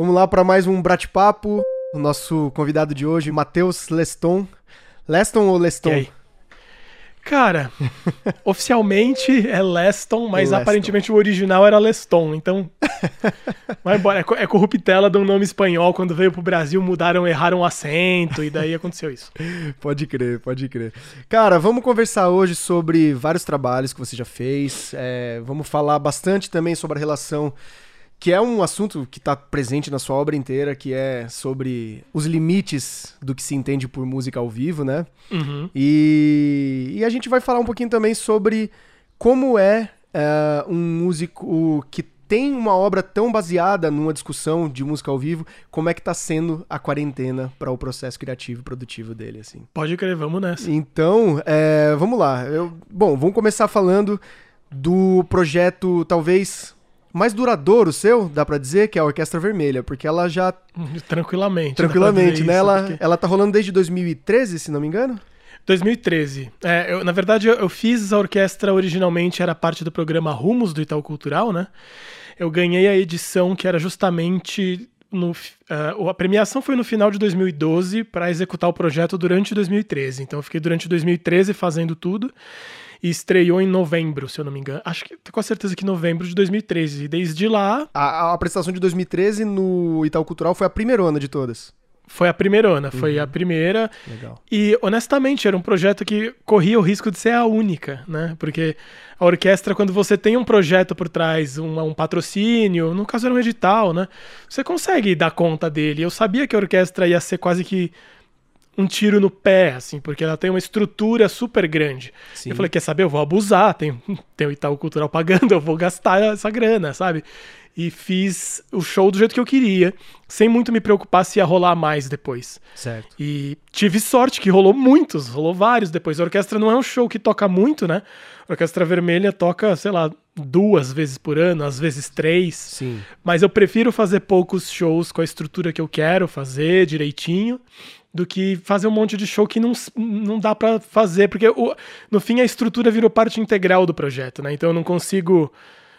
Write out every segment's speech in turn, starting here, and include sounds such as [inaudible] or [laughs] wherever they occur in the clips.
Vamos lá para mais um bate-papo. O nosso convidado de hoje, Matheus Leston. Leston ou Leston? Cara, [laughs] oficialmente é Leston, mas Leston. aparentemente o original era Leston, então. [laughs] Vai embora. É, é corruptela de um nome espanhol. Quando veio pro Brasil, mudaram, erraram o acento, e daí aconteceu isso. [laughs] pode crer, pode crer. Cara, vamos conversar hoje sobre vários trabalhos que você já fez. É, vamos falar bastante também sobre a relação que é um assunto que está presente na sua obra inteira, que é sobre os limites do que se entende por música ao vivo, né? Uhum. E, e a gente vai falar um pouquinho também sobre como é uh, um músico que tem uma obra tão baseada numa discussão de música ao vivo, como é que está sendo a quarentena para o processo criativo e produtivo dele, assim. Pode crer, vamos nessa. Então, é, vamos lá. Eu, bom, vamos começar falando do projeto, talvez mais duradouro seu, dá para dizer, que é a Orquestra Vermelha, porque ela já. Tranquilamente. Tranquilamente, né? Ela, porque... ela tá rolando desde 2013, se não me engano? 2013. É, eu, na verdade, eu, eu, fiz a orquestra originalmente, era parte do programa Rumos do Itaú Cultural, né? Eu ganhei a edição que era justamente. No, uh, a premiação foi no final de 2012 para executar o projeto durante 2013. Então eu fiquei durante 2013 fazendo tudo e estreou em novembro, se eu não me engano. Acho que com certeza que novembro de 2013. E desde lá. A, a apresentação de 2013 no Itaú Cultural foi a primeira onda de todas. Foi a primeira, uhum. foi a primeira. Legal. E honestamente era um projeto que corria o risco de ser a única, né? Porque a orquestra, quando você tem um projeto por trás, um, um patrocínio, no caso era um edital, né? Você consegue dar conta dele. Eu sabia que a orquestra ia ser quase que um tiro no pé, assim, porque ela tem uma estrutura super grande. Sim. Eu falei, quer saber? Eu vou abusar, tem, tem o Itaú Cultural pagando, [laughs] eu vou gastar essa grana, sabe? E fiz o show do jeito que eu queria, sem muito me preocupar se ia rolar mais depois. Certo. E tive sorte que rolou muitos, rolou vários depois. A orquestra não é um show que toca muito, né? A Orquestra Vermelha toca, sei lá, duas vezes por ano, às vezes três. Sim. Mas eu prefiro fazer poucos shows com a estrutura que eu quero fazer direitinho do que fazer um monte de show que não, não dá para fazer, porque o, no fim a estrutura virou parte integral do projeto, né? Então eu não consigo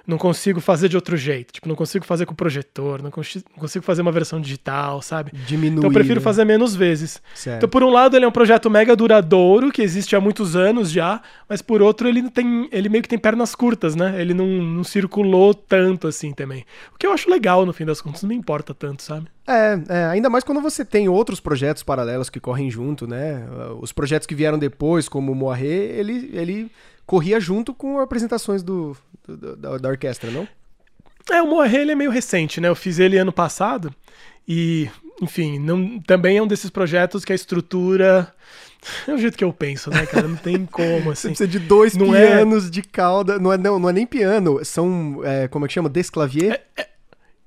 não consigo fazer de outro jeito. Tipo, não consigo fazer com projetor, não, consigo, não consigo fazer uma versão digital, sabe? Diminuir. Então eu prefiro né? fazer menos vezes. Certo. Então, por um lado, ele é um projeto mega duradouro, que existe há muitos anos já, mas por outro, ele tem. Ele meio que tem pernas curtas, né? Ele não, não circulou tanto assim também. O que eu acho legal, no fim das contas, não me importa tanto, sabe? É, é, ainda mais quando você tem outros projetos paralelos que correm junto, né? Os projetos que vieram depois, como o Moaré, ele, ele corria junto com apresentações do, do da, da orquestra, não? É, o Moaré ele é meio recente, né? Eu fiz ele ano passado e, enfim, não, também é um desses projetos que a estrutura [laughs] é o jeito que eu penso, né, cara? Não tem como, [laughs] assim. Você precisa de dois não é pianos é... de cauda. Não é, não, não é nem piano, são, é, como é que chama? Desclavier? É,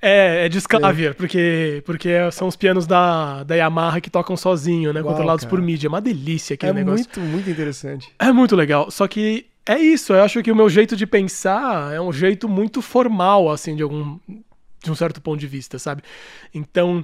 é, é, de Sclavier, é. porque, porque são os pianos da, da Yamaha que tocam sozinho, né? Uau, controlados cara. por mídia. É uma delícia aquele é negócio. É muito, muito interessante. É muito legal. Só que é isso, eu acho que o meu jeito de pensar é um jeito muito formal, assim, de algum. de um certo ponto de vista, sabe? Então,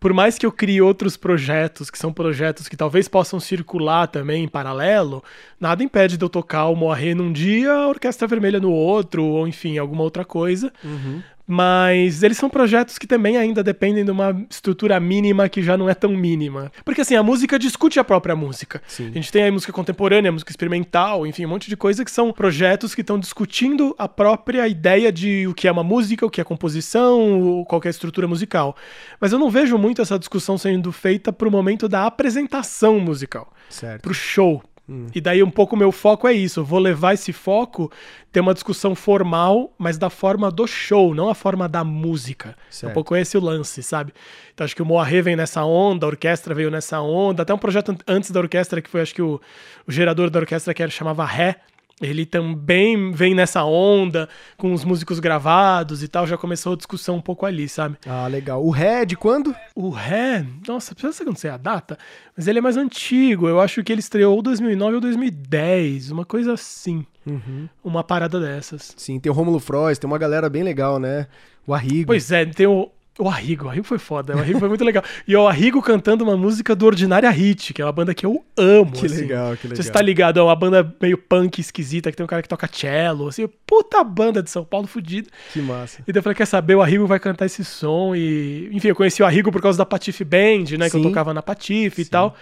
por mais que eu crie outros projetos, que são projetos que talvez possam circular também em paralelo, nada impede de eu tocar o Moaré num dia, a Orquestra Vermelha no outro, ou enfim, alguma outra coisa. Uhum. Mas eles são projetos que também ainda dependem de uma estrutura mínima que já não é tão mínima. Porque assim, a música discute a própria música. Sim. A gente tem a música contemporânea, música experimental, enfim, um monte de coisa que são projetos que estão discutindo a própria ideia de o que é uma música, o que é composição, qual é a estrutura musical. Mas eu não vejo muito essa discussão sendo feita pro momento da apresentação musical. Certo. Pro show, Hum. E daí um pouco meu foco é isso. Eu vou levar esse foco, ter uma discussão formal, mas da forma do show, não a forma da música. Certo. É um pouco esse o lance, sabe? Então acho que o Moaré vem nessa onda, a orquestra veio nessa onda, até um projeto antes da orquestra que foi acho que o, o gerador da orquestra que era, chamava Ré, ele também vem nessa onda, com os músicos gravados e tal, já começou a discussão um pouco ali, sabe? Ah, legal. O Ré é de quando? O Ré, nossa, precisa ser que não sei a data, mas ele é mais antigo, eu acho que ele estreou ou 2009 ou 2010, uma coisa assim. Uhum. Uma parada dessas. Sim, tem o Romulo Frois, tem uma galera bem legal, né? O Arrigo. Pois é, tem o, O Arrigo, o Arrigo foi foda, o Arrigo foi muito legal. E o Arrigo cantando uma música do Ordinária Hit, que é uma banda que eu amo. Que assim. legal, que legal. Você tá ligado, é uma banda meio punk esquisita, que tem um cara que toca cello, assim, puta banda de São Paulo fodida. Que massa. E daí eu falei, quer saber, o Arrigo vai cantar esse som e... Enfim, eu conheci o Arrigo por causa da Patife Band, né, Sim. que eu tocava na Patife e tal.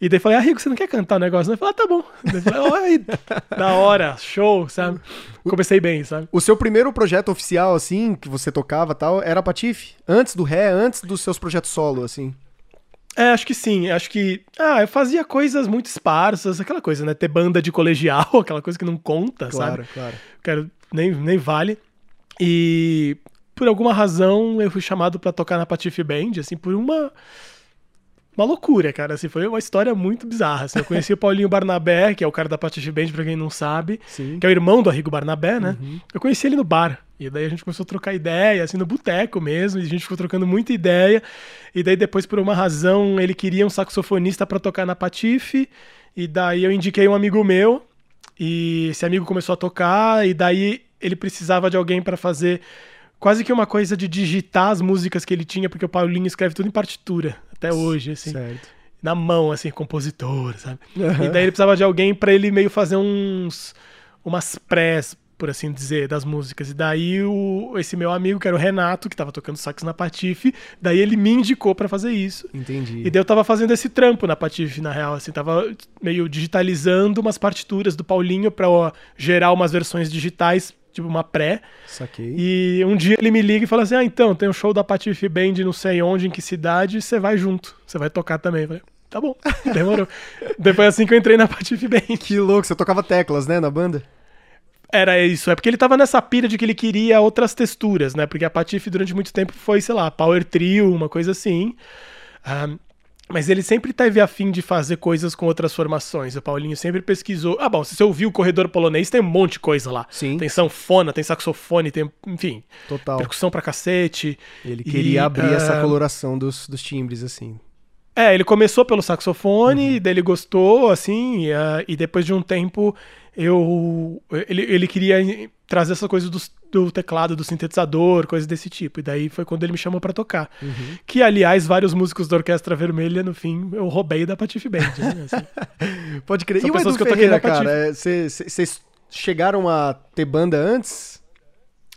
E daí falei, ah, Rico, você não quer cantar o um negócio? Ele falou, ah, tá bom. Daí falei, da hora, show, sabe? Comecei bem, sabe? O seu primeiro projeto oficial, assim, que você tocava tal, era Patife? Antes do Ré, antes dos seus projetos solo, assim? É, acho que sim. Acho que. Ah, eu fazia coisas muito esparsas, aquela coisa, né? Ter banda de colegial, [laughs] aquela coisa que não conta, claro, sabe? Claro, claro. Nem, nem vale. E por alguma razão eu fui chamado para tocar na Patife Band, assim, por uma uma loucura, cara. Assim, foi uma história muito bizarra. Assim, eu conheci o Paulinho Barnabé, que é o cara da Patife Band, pra quem não sabe, Sim. que é o irmão do Arrigo Barnabé, né? Uhum. Eu conheci ele no bar. E daí a gente começou a trocar ideia, assim, no boteco mesmo, e a gente ficou trocando muita ideia. E daí depois, por uma razão, ele queria um saxofonista para tocar na Patife, e daí eu indiquei um amigo meu, e esse amigo começou a tocar, e daí ele precisava de alguém para fazer quase que uma coisa de digitar as músicas que ele tinha, porque o Paulinho escreve tudo em partitura até hoje, assim. Certo. Na mão, assim, compositor, sabe? Uhum. E daí ele precisava de alguém para ele meio fazer uns. umas prés, por assim dizer, das músicas. E daí o, esse meu amigo, que era o Renato, que tava tocando sax na Patife, daí ele me indicou para fazer isso. Entendi. E daí eu tava fazendo esse trampo na Patife, na real, assim, tava meio digitalizando umas partituras do Paulinho para gerar umas versões digitais tipo uma pré. Saquei. E um dia ele me liga e fala assim: Ah, então, tem um show da Patife Band não sei onde, em que cidade, você vai junto. Você vai tocar também. Eu falei, tá bom, [laughs] demorou. Depois assim que eu entrei na Patife Band. Que louco, você tocava teclas, né, na banda? Era isso, é porque ele tava nessa pira de que ele queria outras texturas, né? Porque a Patife durante muito tempo foi, sei lá, Power Trio, uma coisa assim. Um, mas ele sempre teve afim de fazer coisas com outras formações. O Paulinho sempre pesquisou. Ah, bom, se você ouviu o corredor polonês, tem um monte de coisa lá. Sim. Tem sanfona, tem saxofone, tem, enfim. Total. Percussão pra cacete. Ele queria e, abrir uh... essa coloração dos, dos timbres, assim. É, ele começou pelo saxofone, uhum. daí ele gostou, assim, uh, e depois de um tempo eu ele, ele queria trazer essa coisa do, do, teclado, do sintetizador, coisas desse tipo. E daí foi quando ele me chamou para tocar. Uhum. Que, aliás, vários músicos da Orquestra Vermelha, no fim, eu roubei da Patife Band. Né? Assim. [laughs] Pode crer. São e o Edu que Ferreira, eu cara, vocês é, chegaram a ter banda antes?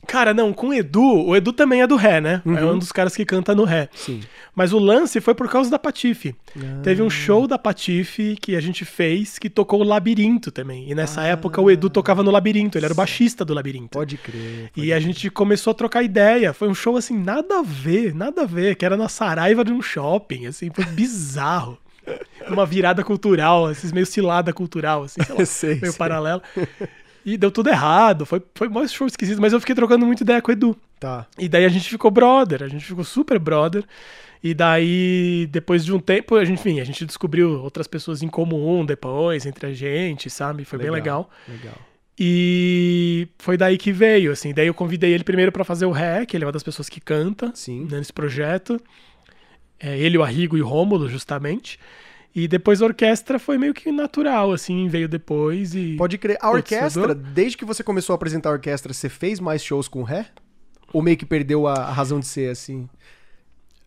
Cara, não, com o Edu, o Edu também é do Ré, né? Uhum. É um dos caras que canta no Ré. Sim. Mas o lance foi por causa da Patife. Ah. Teve um show da Patife que a gente fez que tocou o Labirinto também. E nessa ah. época o Edu tocava no Labirinto, ele era o baixista do Labirinto. Pode crer. Pode e a gente começou a trocar ideia. Foi um show assim, nada a ver, nada a ver, que era na Saraiva de um shopping, assim, foi bizarro. [laughs] Uma virada cultural, assim, meio cilada cultural, assim, sei lá, [laughs] sei, meio sei. paralela. E deu tudo errado. Foi, foi mais show esquisito, mas eu fiquei trocando muita ideia com o Edu. Tá. E daí a gente ficou brother, a gente ficou super brother. E daí, depois de um tempo, a gente, enfim, a gente descobriu outras pessoas em comum depois, entre a gente, sabe? Foi legal, bem legal. Legal. E foi daí que veio, assim. Daí eu convidei ele primeiro para fazer o REC, ele é uma das pessoas que canta Sim. Né, nesse projeto. É, ele, o Arrigo e o Rômulo, justamente. E depois a orquestra foi meio que natural, assim, veio depois e. Pode crer. A orquestra, desde que você começou a apresentar a orquestra, você fez mais shows com ré? Ou meio que perdeu a, a razão de ser, assim?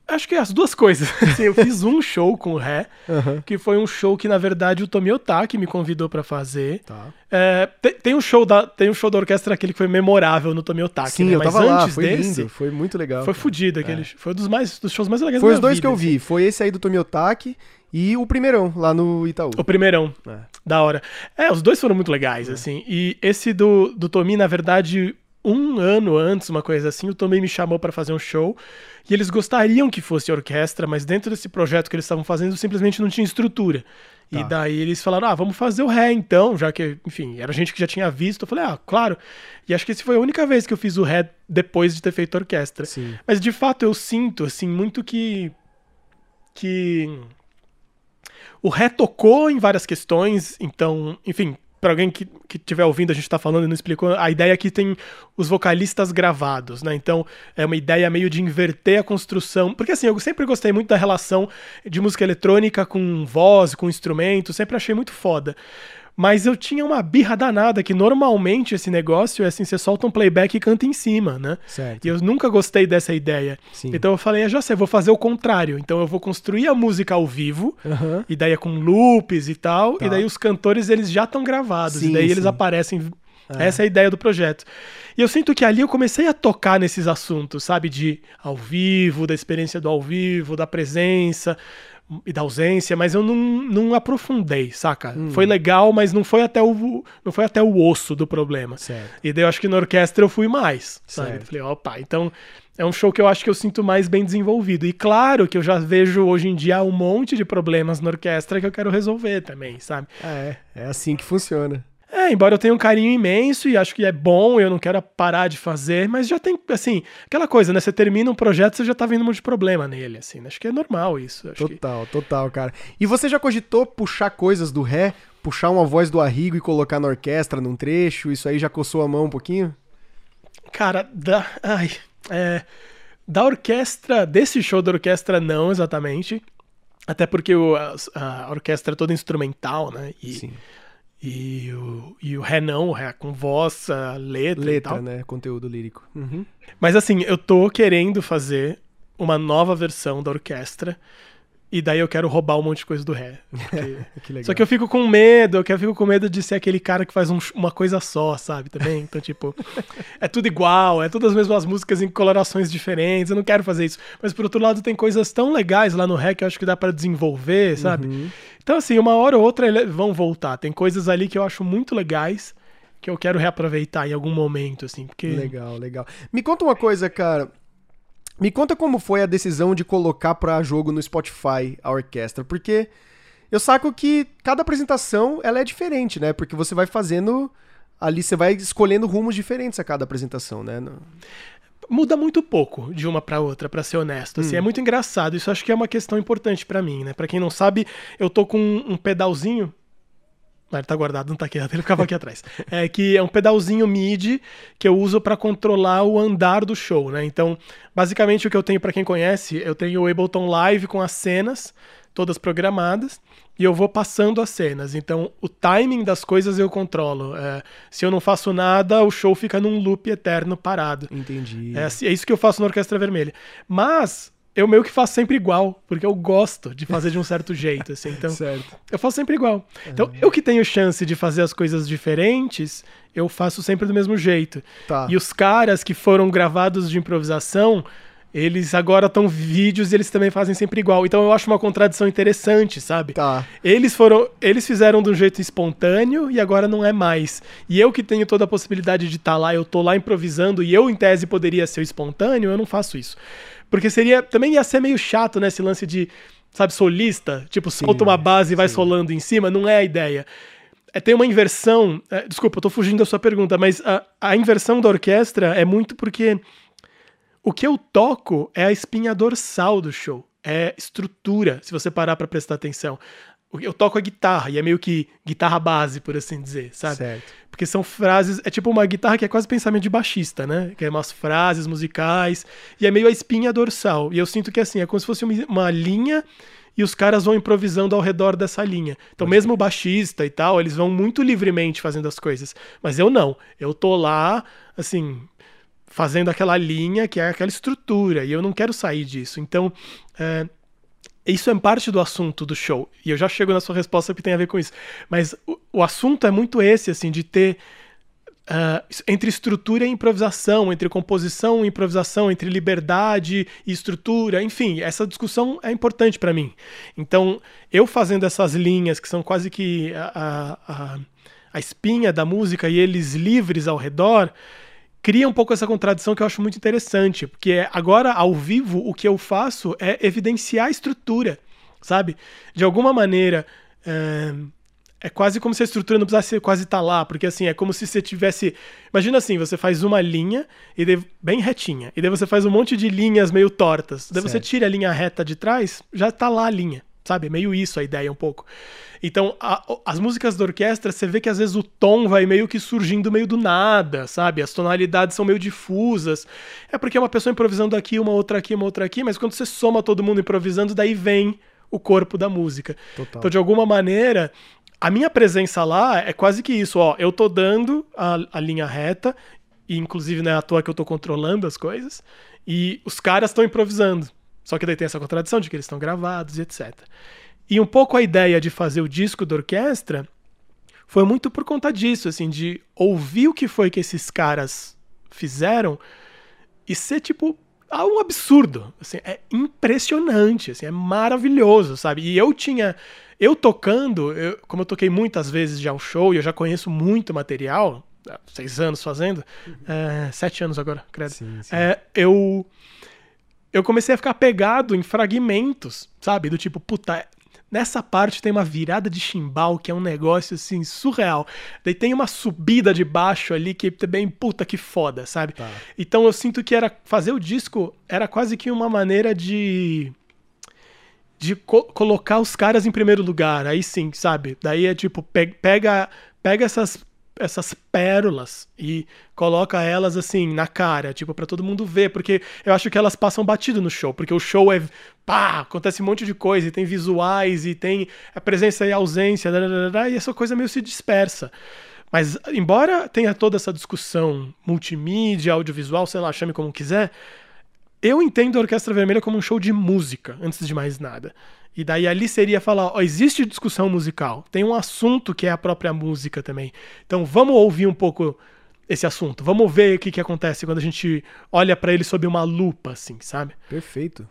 Acho que as duas coisas. [laughs] Assim, eu fiz um show com o Ré, uhum. que foi um show que, na verdade, o Tomi Otaki me convidou para fazer. Tá. É, tem, tem, um show da, tem um show da orquestra aquele que foi memorável no Tomi Otaki. Sim, né? eu Mas tava antes lá, foi desse, lindo, foi muito legal. Foi fodido aquele. É. Foi um dos, mais, dos shows mais legais Foi os dois vida, que eu vi. Assim. Foi esse aí do Tomi Otaki e o primeirão, lá no Itaú. O primeirão. É. Da hora. É, os dois foram muito legais, é. assim. E esse do, do Tomi, na verdade, um ano antes, uma coisa assim, o Tomei me chamou para fazer um show e eles gostariam que fosse orquestra, mas dentro desse projeto que eles estavam fazendo simplesmente não tinha estrutura. Tá. E daí eles falaram: ah, vamos fazer o ré então, já que, enfim, era gente que já tinha visto. Eu falei: ah, claro. E acho que essa foi a única vez que eu fiz o ré depois de ter feito orquestra. Sim. Mas de fato eu sinto, assim, muito que. que. O ré tocou em várias questões, então, enfim, para alguém que estiver ouvindo, a gente está falando e não explicou, a ideia aqui tem os vocalistas gravados, né? Então é uma ideia meio de inverter a construção. Porque assim, eu sempre gostei muito da relação de música eletrônica com voz, com instrumento, sempre achei muito foda. Mas eu tinha uma birra danada que normalmente esse negócio é assim, você solta um playback e canta em cima, né? Certo. E eu nunca gostei dessa ideia. Sim. Então eu falei, já sei, vou fazer o contrário. Então eu vou construir a música ao vivo, Aham. e daí é com loops e tal, Tá. e daí os cantores eles já estão gravados, Sim, e daí eles sim. aparecem. Essa é a ideia do projeto. E eu sinto que ali eu comecei a tocar nesses assuntos, sabe? De ao vivo, da experiência do ao vivo, da presença e da ausência, mas eu não, não aprofundei, saca? Hum. Foi legal, mas não foi até o não foi até o osso do problema. Certo. E daí eu acho que na orquestra eu fui mais, sabe? Certo. Falei, opa, então é um show que eu acho que eu sinto mais bem desenvolvido. E claro que eu já vejo hoje em dia um monte de problemas na orquestra que eu quero resolver também, sabe? É. É assim que funciona. É, embora eu tenha um carinho imenso e acho que é bom, eu não quero parar de fazer, mas já tem, assim, aquela coisa, né? Você termina um projeto, você já tá vendo um monte de problema nele, assim, né? Acho que é normal isso. Acho que... Total, total, cara. E você já cogitou puxar coisas do ré, puxar uma voz do Arrigo e colocar na orquestra num trecho? Isso aí já coçou a mão um pouquinho? Cara, da. Ai. É, da orquestra, desse show da orquestra, não exatamente. Até porque o- a, a orquestra é toda instrumental, né? E, e, o, e o ré não, o ré com voz, letra, Letra, né? Conteúdo lírico. Uhum. Mas assim, eu tô querendo fazer uma nova versão da orquestra. E daí eu quero roubar um monte de coisa do ré. [laughs] porque- Que. Só que eu fico com medo, eu que- eu fico com medo de ser aquele cara que faz um- uma coisa só, sabe? Também. Então, tipo, [laughs] é tudo igual, é todas as mesmas músicas em colorações diferentes. Eu não quero fazer isso. Mas por outro lado, tem coisas tão legais lá no ré que eu acho que dá pra desenvolver, sabe? Uhum. Então, assim, uma hora ou outra vão voltar. Tem coisas ali que eu acho muito legais que eu quero reaproveitar em algum momento, assim. Porque. Legal, legal. Me conta uma coisa, cara. Me conta como foi a decisão de colocar pra jogo no Spotify a orquestra, porque eu saco que cada apresentação ela é diferente, né? Porque você vai fazendo ali, você vai escolhendo rumos diferentes a cada apresentação, né? Muda muito pouco de uma pra outra, pra ser honesto. Assim, é muito engraçado. Isso acho que é uma questão importante pra mim, né? Para quem não sabe, eu tô com um pedalzinho. Ah, ele tá guardado, não tá aqui, [laughs] ele ficava aqui atrás. É que é um pedalzinho MIDI que eu uso pra controlar o andar do show, né? Então, basicamente o que eu tenho pra quem conhece, eu tenho o Ableton Live com as cenas todas programadas e eu vou passando as cenas. Então, o timing das coisas eu controlo. É, se eu não faço nada, o show fica num loop eterno parado. Entendi. É, assim- é isso que eu faço na Orquestra Vermelha. Mas eu meio que faço sempre igual, porque eu gosto de fazer de um certo [laughs] jeito, assim. Então, Certo. eu faço sempre igual. Então, eu que tenho chance de fazer as coisas diferentes, eu faço sempre do mesmo jeito. Tá. E os caras que foram gravados de improvisação, eles agora estão vídeos e eles também fazem sempre igual. Então eu acho uma contradição interessante, sabe? Tá. Eles foram, eles fizeram de um jeito espontâneo e agora não é mais. E eu que tenho toda a possibilidade de estar lá, eu tô lá improvisando e eu em tese poderia ser o espontâneo, eu não faço isso. Porque seria, também ia ser meio chato, né, esse lance de, sabe, solista, tipo, solta uma base e vai solando em cima, não é a ideia. É, tem uma inversão, é, desculpa, eu tô fugindo da sua pergunta, mas a, a inversão da orquestra é muito porque o que eu toco é a espinha dorsal do show. É estrutura, se você parar pra prestar atenção. Eu toco a guitarra, e é meio que guitarra base, por assim dizer, sabe? Certo. Porque são frases. É tipo uma guitarra que é quase pensamento de baixista, né? Que é umas frases musicais. E é meio a espinha dorsal. E eu sinto que assim, é como se fosse uma- linha e os caras vão improvisando ao redor dessa linha. Então, mesmo o baixista e tal, eles vão muito livremente fazendo as coisas. Mas eu não. Eu tô lá, assim, fazendo aquela linha que é aquela estrutura. E eu não quero sair disso. Então. é, isso é parte do assunto do show. E eu já chego na sua resposta que tem a ver com isso. Mas o, o assunto é muito esse, assim, de ter. ah, entre estrutura e improvisação, entre composição e improvisação, entre liberdade e estrutura, enfim, essa discussão é importante para mim. Então, eu fazendo essas linhas que são quase que a, a, a, a espinha da música e eles livres ao redor, cria um pouco essa contradição que eu acho muito interessante, porque é, agora ao vivo o que eu faço é evidenciar a estrutura, sabe? De alguma maneira é, é quase como se a estrutura não precisasse quase estar lá, porque assim é como se você tivesse, imagina assim, você faz uma linha e daí- bem retinha, e daí você faz um monte de linhas meio tortas, daí você Certo. tira a linha reta de trás, já tá lá a linha. Sabe, é meio isso a ideia um pouco. Então, a- as músicas da orquestra, você vê que às vezes o tom vai meio que surgindo meio do nada, sabe? As tonalidades são meio difusas. É porque é uma pessoa improvisando aqui, uma outra aqui, uma outra aqui, mas quando você soma todo mundo improvisando, daí vem o corpo da música. Total. Então, de alguma maneira, a minha presença lá é quase que isso, ó. Eu tô dando a, a linha reta, e inclusive não é à toa que eu tô controlando as coisas, e os caras estão improvisando. Só que daí tem essa contradição de que eles estão gravados e etc. E um pouco a ideia de fazer o disco da orquestra foi muito por conta disso, assim, de ouvir o que foi que esses caras fizeram e ser tipo um absurdo, assim, é impressionante, assim, é maravilhoso, sabe? E eu tinha eu tocando, eu, como eu toquei muitas vezes já um show e eu já conheço muito material, seis anos fazendo, uhum. é, sete anos agora, credo. Sim, sim. É, eu eu comecei a ficar pegado em fragmentos, sabe? Do tipo, puta, nessa parte tem uma virada de chimbal que é um negócio assim surreal. Daí tem uma subida de baixo ali que também, puta que foda, sabe? Tá. Então eu sinto que era fazer o disco era quase que uma maneira de de co colocar os caras em primeiro lugar. Aí sim, sabe? Daí é tipo, pega pega essas essas pérolas e coloca elas assim na cara, tipo para todo mundo ver, porque eu acho que elas passam batido no show, porque o show é pá, acontece um monte de coisa, e tem visuais e tem a presença e a ausência, e essa coisa meio se dispersa. Mas embora tenha toda essa discussão multimídia, audiovisual, sei lá, chame como quiser, eu entendo a Orquestra Vermelha como um show de música, antes de mais nada. E daí ali seria falar, ó, existe discussão musical, tem um assunto que é a própria música também. Então vamos ouvir um pouco esse assunto, vamos ver o que, que acontece quando a gente olha para ele sob uma lupa, assim, sabe? Perfeito.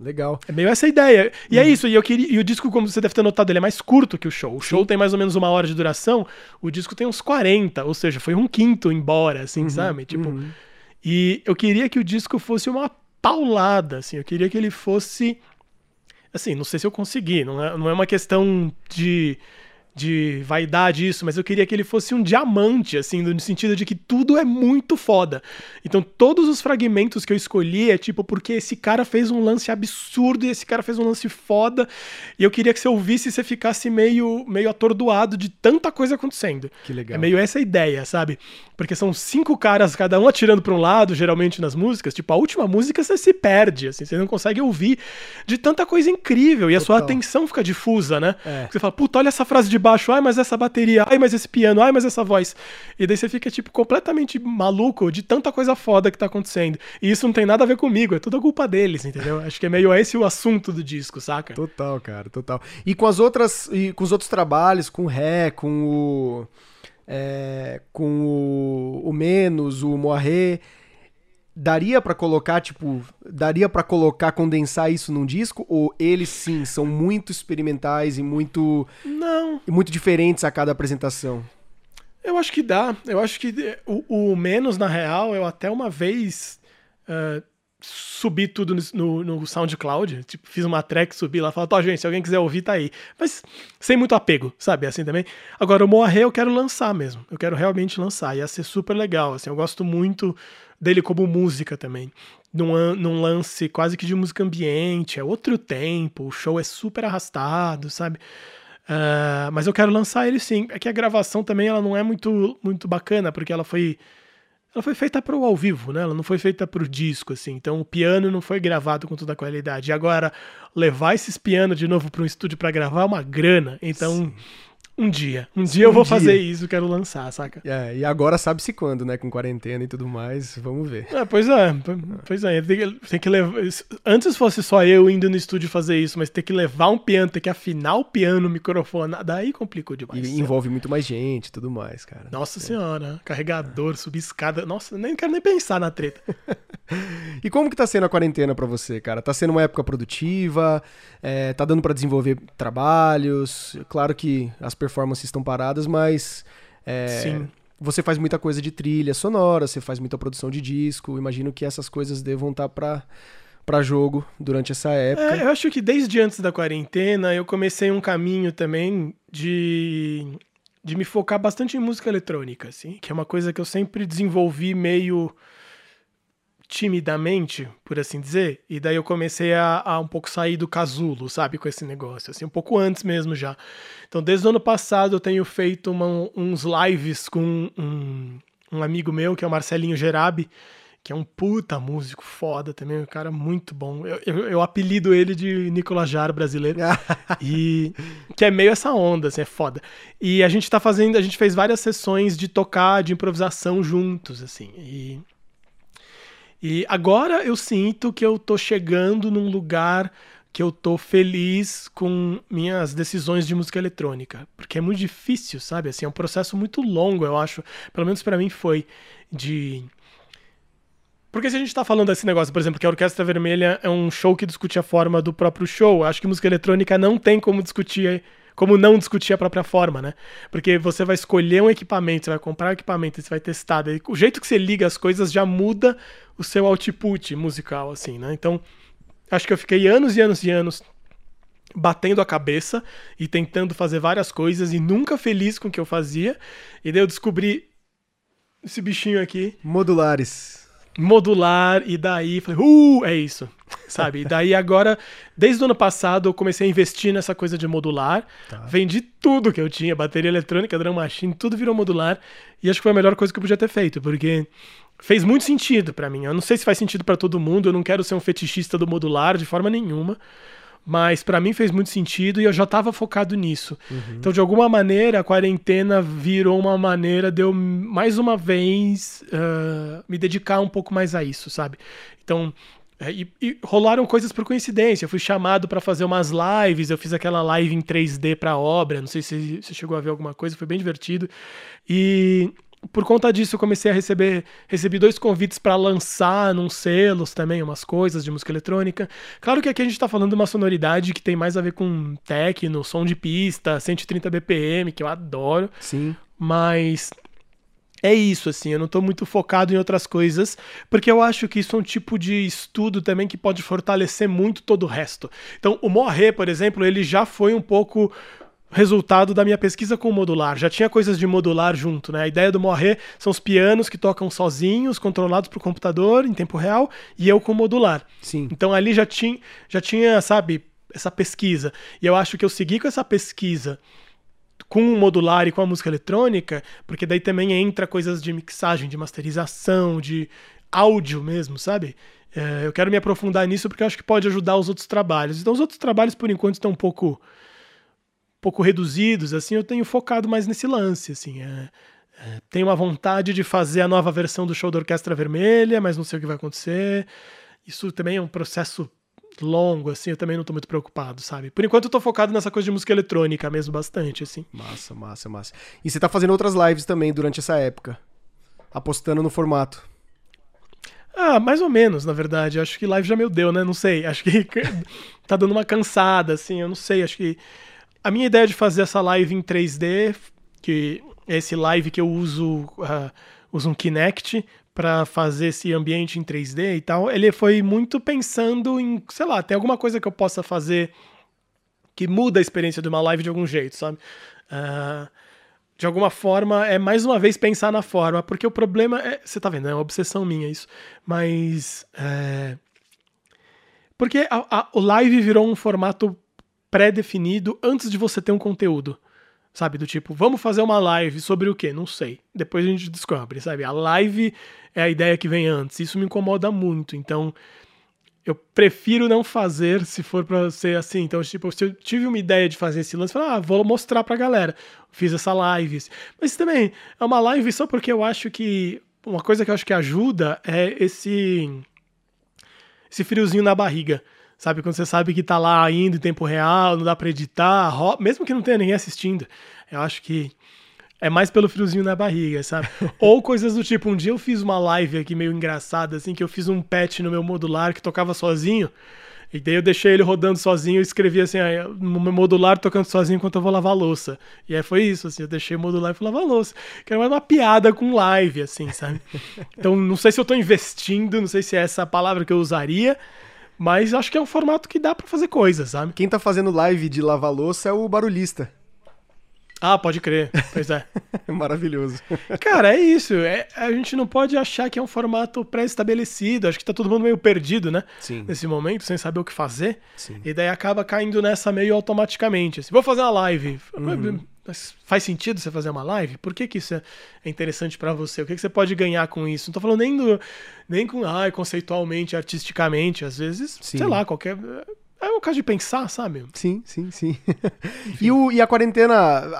Legal. É meio essa ideia. E é uhum. é isso, e eu queria. E o disco, como você deve ter notado, ele é mais curto que o show. O show Sim. tem mais ou menos uma hora de duração, o disco tem uns 40, ou seja, foi um quinto embora, assim, uhum, sabe? Tipo. Uhum. E eu queria que o disco fosse uma paulada, assim, eu queria que ele fosse Assim, não sei se eu consegui, não é, não é uma questão de de vaidade isso, mas eu queria que ele fosse um diamante, assim, no sentido de que tudo é muito foda. Então, todos os fragmentos que eu escolhi é tipo porque esse cara fez um lance absurdo e esse cara fez um lance foda, e eu queria que você ouvisse e você ficasse meio, meio atordoado de tanta coisa acontecendo. Que legal. É meio essa ideia, sabe? Porque são cinco caras, cada um atirando pra um lado, geralmente nas músicas. Tipo, a última música você se perde, assim, você não consegue ouvir de tanta coisa incrível e Total. a sua atenção fica difusa, né? É. Você fala, puta, olha essa frase de baixo, ai, mas essa bateria, ai, mas esse piano, ai, mas essa voz. E daí você fica, tipo, completamente maluco de tanta coisa foda que tá acontecendo. E isso não tem nada a ver comigo, é tudo a culpa deles, entendeu? Acho que é meio esse o assunto do disco, saca? Total, cara, total. E com as outras, e com os outros trabalhos, com o Ré, com o. É, com o, o Menos, o Moaré daria para colocar, tipo, daria para colocar, condensar isso num disco? Ou eles sim são muito experimentais e muito. Não. E muito diferentes a cada apresentação? Eu acho que dá. Eu acho que o, o menos, na real, eu até uma vez. Uh, subi tudo no, no, SoundCloud, tipo, fiz uma track, subi lá, falei, ó, gente, se alguém quiser ouvir, tá aí. Mas sem muito apego, sabe, assim também. Agora, o Moaré eu quero lançar mesmo, eu quero realmente lançar, ia ser super legal, assim, eu gosto muito dele como música também. Num, num lance quase que de música ambiente, é outro tempo, o show é super arrastado, sabe? Uh, mas eu quero lançar ele sim. É que a gravação também ela não é muito, muito bacana, porque ela foi ela foi feita para o ao vivo, né? Ela não foi feita para o disco, assim. Então o piano não foi gravado com toda a qualidade. E agora, levar esses pianos de novo para um estúdio para gravar é uma grana. Então, Sim. Um dia. Um dia um eu vou dia. fazer isso, quero lançar, saca? É, e agora sabe-se quando, né? Com quarentena e tudo mais, vamos ver. É, pois é, pois é. Tem que, tem que levar. Antes fosse só eu indo no estúdio fazer isso, mas ter que levar um piano, ter que afinar o piano, o microfone, daí complicou demais. E envolve muito mais gente e tudo mais, cara. Nossa é. senhora, carregador, subir escada. Nossa, nem quero nem pensar na treta. [laughs] e como que tá sendo a quarentena para você, cara? Tá sendo uma época produtiva? É, tá dando para desenvolver trabalhos? Claro que as performances estão paradas, mas é, Sim. você faz muita coisa de trilha sonora, você faz muita produção de disco. Imagino que essas coisas devam estar tá para para jogo durante essa época. É, eu acho que desde antes da quarentena eu comecei um caminho também de de me focar bastante em música eletrônica, assim, que é uma coisa que eu sempre desenvolvi meio timidamente, por assim dizer, e daí eu comecei a, a, um pouco sair do casulo, sabe, com esse negócio, assim, um pouco antes mesmo já. Então, desde o ano passado eu tenho feito uma, uns lives com um, um, amigo meu, que é o Marcelinho Gerabi, que é um puta músico foda também, um cara muito bom. Eu, eu, eu apelido ele de Nicolas Jar brasileiro. [laughs] e que é meio essa onda, assim, é foda. E a gente tá fazendo, a gente fez várias sessões de tocar, de improvisação juntos, assim. E, e agora eu sinto que eu tô chegando num lugar que eu tô feliz com minhas decisões de música eletrônica, porque é muito difícil, sabe? Assim, é um processo muito longo, eu acho. Pelo menos para mim foi de porque se a gente está falando desse negócio, por exemplo, que a Orquestra Vermelha é um show que discute a forma do próprio show, acho que música eletrônica não tem como discutir, como não discutir a própria forma, né? Porque você vai escolher um equipamento, você vai comprar um equipamento, você vai testar, daí, o jeito que você liga as coisas já muda o seu output musical, assim, né? Então, acho que eu fiquei anos e anos e anos batendo a cabeça e tentando fazer várias coisas e nunca feliz com o que eu fazia. E daí eu descobri esse bichinho aqui. Modulares modular, e daí falei, uh, é isso, sabe? E daí agora, desde o ano passado, eu comecei a investir nessa coisa de modular. Tá. Vendi tudo que eu tinha, bateria eletrônica, drum machine, tudo virou modular. E acho que foi a melhor coisa que eu podia ter feito, porque fez muito sentido para mim. Eu não sei se faz sentido para todo mundo, eu não quero ser um fetichista do modular de forma nenhuma mas para mim fez muito sentido e eu já estava focado nisso. Uhum. Então, de alguma maneira, a quarentena virou uma maneira de eu, mais uma vez, uh, me dedicar um pouco mais a isso, sabe? Então, e, e, rolaram coisas por coincidência. Eu fui chamado para fazer umas lives, eu fiz aquela live em 3D para obra, não sei se você chegou a ver alguma coisa, foi bem divertido. E por conta disso, eu comecei a receber recebi dois convites para lançar num selos também umas coisas de música eletrônica. Claro que aqui a gente está falando de uma sonoridade que tem mais a ver com techno, som de pista, 130 BPM, que eu adoro. Sim. Mas é isso, assim, eu não estou muito focado em outras coisas, porque eu acho que isso é um tipo de estudo também que pode fortalecer muito todo o resto. Então, o Morrer, por exemplo, ele já foi um pouco resultado da minha pesquisa com o modular. Já tinha coisas de modular junto, né? A ideia do Morrer são os pianos que tocam sozinhos, controlados por computador em tempo real, e eu com modular. Sim. Então ali já tinha, já tinha, sabe, essa pesquisa. E eu acho que eu segui com essa pesquisa com o modular e com a música eletrônica, porque daí também entra coisas de mixagem, de masterização, de áudio mesmo, sabe? É, eu quero me aprofundar nisso porque eu acho que pode ajudar os outros trabalhos. Então, os outros trabalhos, por enquanto, estão um pouco pouco reduzidos, assim, eu tenho focado mais nesse lance, assim. É, é, tenho uma vontade de fazer a nova versão do show da Orquestra Vermelha, mas não sei o que vai acontecer. Isso também é um processo longo, assim, eu também não tô muito preocupado, sabe? Por enquanto eu tô focado nessa coisa de música eletrônica mesmo, bastante, assim. Massa, massa, massa. E você tá fazendo outras lives também durante essa época? Apostando no formato? Ah, mais ou menos, na verdade. Acho que live já me deu, né? Não sei. Acho que [laughs] tá dando uma cansada, assim. Eu não sei. Acho que a minha ideia de fazer essa live em 3D, que é esse live que eu uso, uh, uso um Kinect para fazer esse ambiente em 3D e tal, ele foi muito pensando em, sei lá, tem alguma coisa que eu possa fazer que muda a experiência de uma live de algum jeito, sabe? Uh, de alguma forma, é mais uma vez pensar na forma, porque o problema é. Você tá vendo, é uma obsessão minha isso. Mas. É, porque a, a, o live virou um formato pré-definido antes de você ter um conteúdo. Sabe, do tipo, vamos fazer uma live sobre o quê? Não sei. Depois a gente descobre, sabe? A live é a ideia que vem antes. Isso me incomoda muito. Então, eu prefiro não fazer se for para ser assim. Então, tipo, se eu tive uma ideia de fazer esse lance, falo, ah, vou mostrar pra galera. Fiz essa live. Mas também é uma live só porque eu acho que uma coisa que eu acho que ajuda é esse esse friozinho na barriga. Sabe, quando você sabe que tá lá ainda em tempo real, não dá pra editar, mesmo que não tenha ninguém assistindo. Eu acho que é mais pelo friozinho na barriga, sabe? [laughs] Ou coisas do tipo, um dia eu fiz uma live aqui meio engraçada, assim, que eu fiz um patch no meu modular que tocava sozinho. E daí eu deixei ele rodando sozinho e escrevi assim, aí, no meu modular tocando sozinho enquanto eu vou lavar louça. E aí foi isso, assim, eu deixei o modular e fui lavar louça. Que era mais uma piada com live, assim, sabe? [laughs] Então, não sei se eu tô investindo, não sei se é essa a palavra que eu usaria, mas acho que é um formato que dá para fazer coisas, sabe? Quem tá fazendo live de lavar louça é o barulhista. Ah, pode crer. Pois é. [laughs] Maravilhoso. Cara, é isso. É, a gente não pode achar que é um formato pré-estabelecido. Acho que tá todo mundo meio perdido, né? Sim. Nesse momento, sem saber o que fazer. Sim. E daí acaba caindo nessa meio automaticamente. Assim, vou fazer uma live. Uhum. Mas faz sentido você fazer uma live? Por que, que isso é interessante para você? O que, que você pode ganhar com isso? Não tô falando nem, do, nem com, ai, conceitualmente, artisticamente. Às vezes, Sim. sei lá, qualquer é o caso de pensar, sabe? Sim, sim, sim. e, o, e a quarentena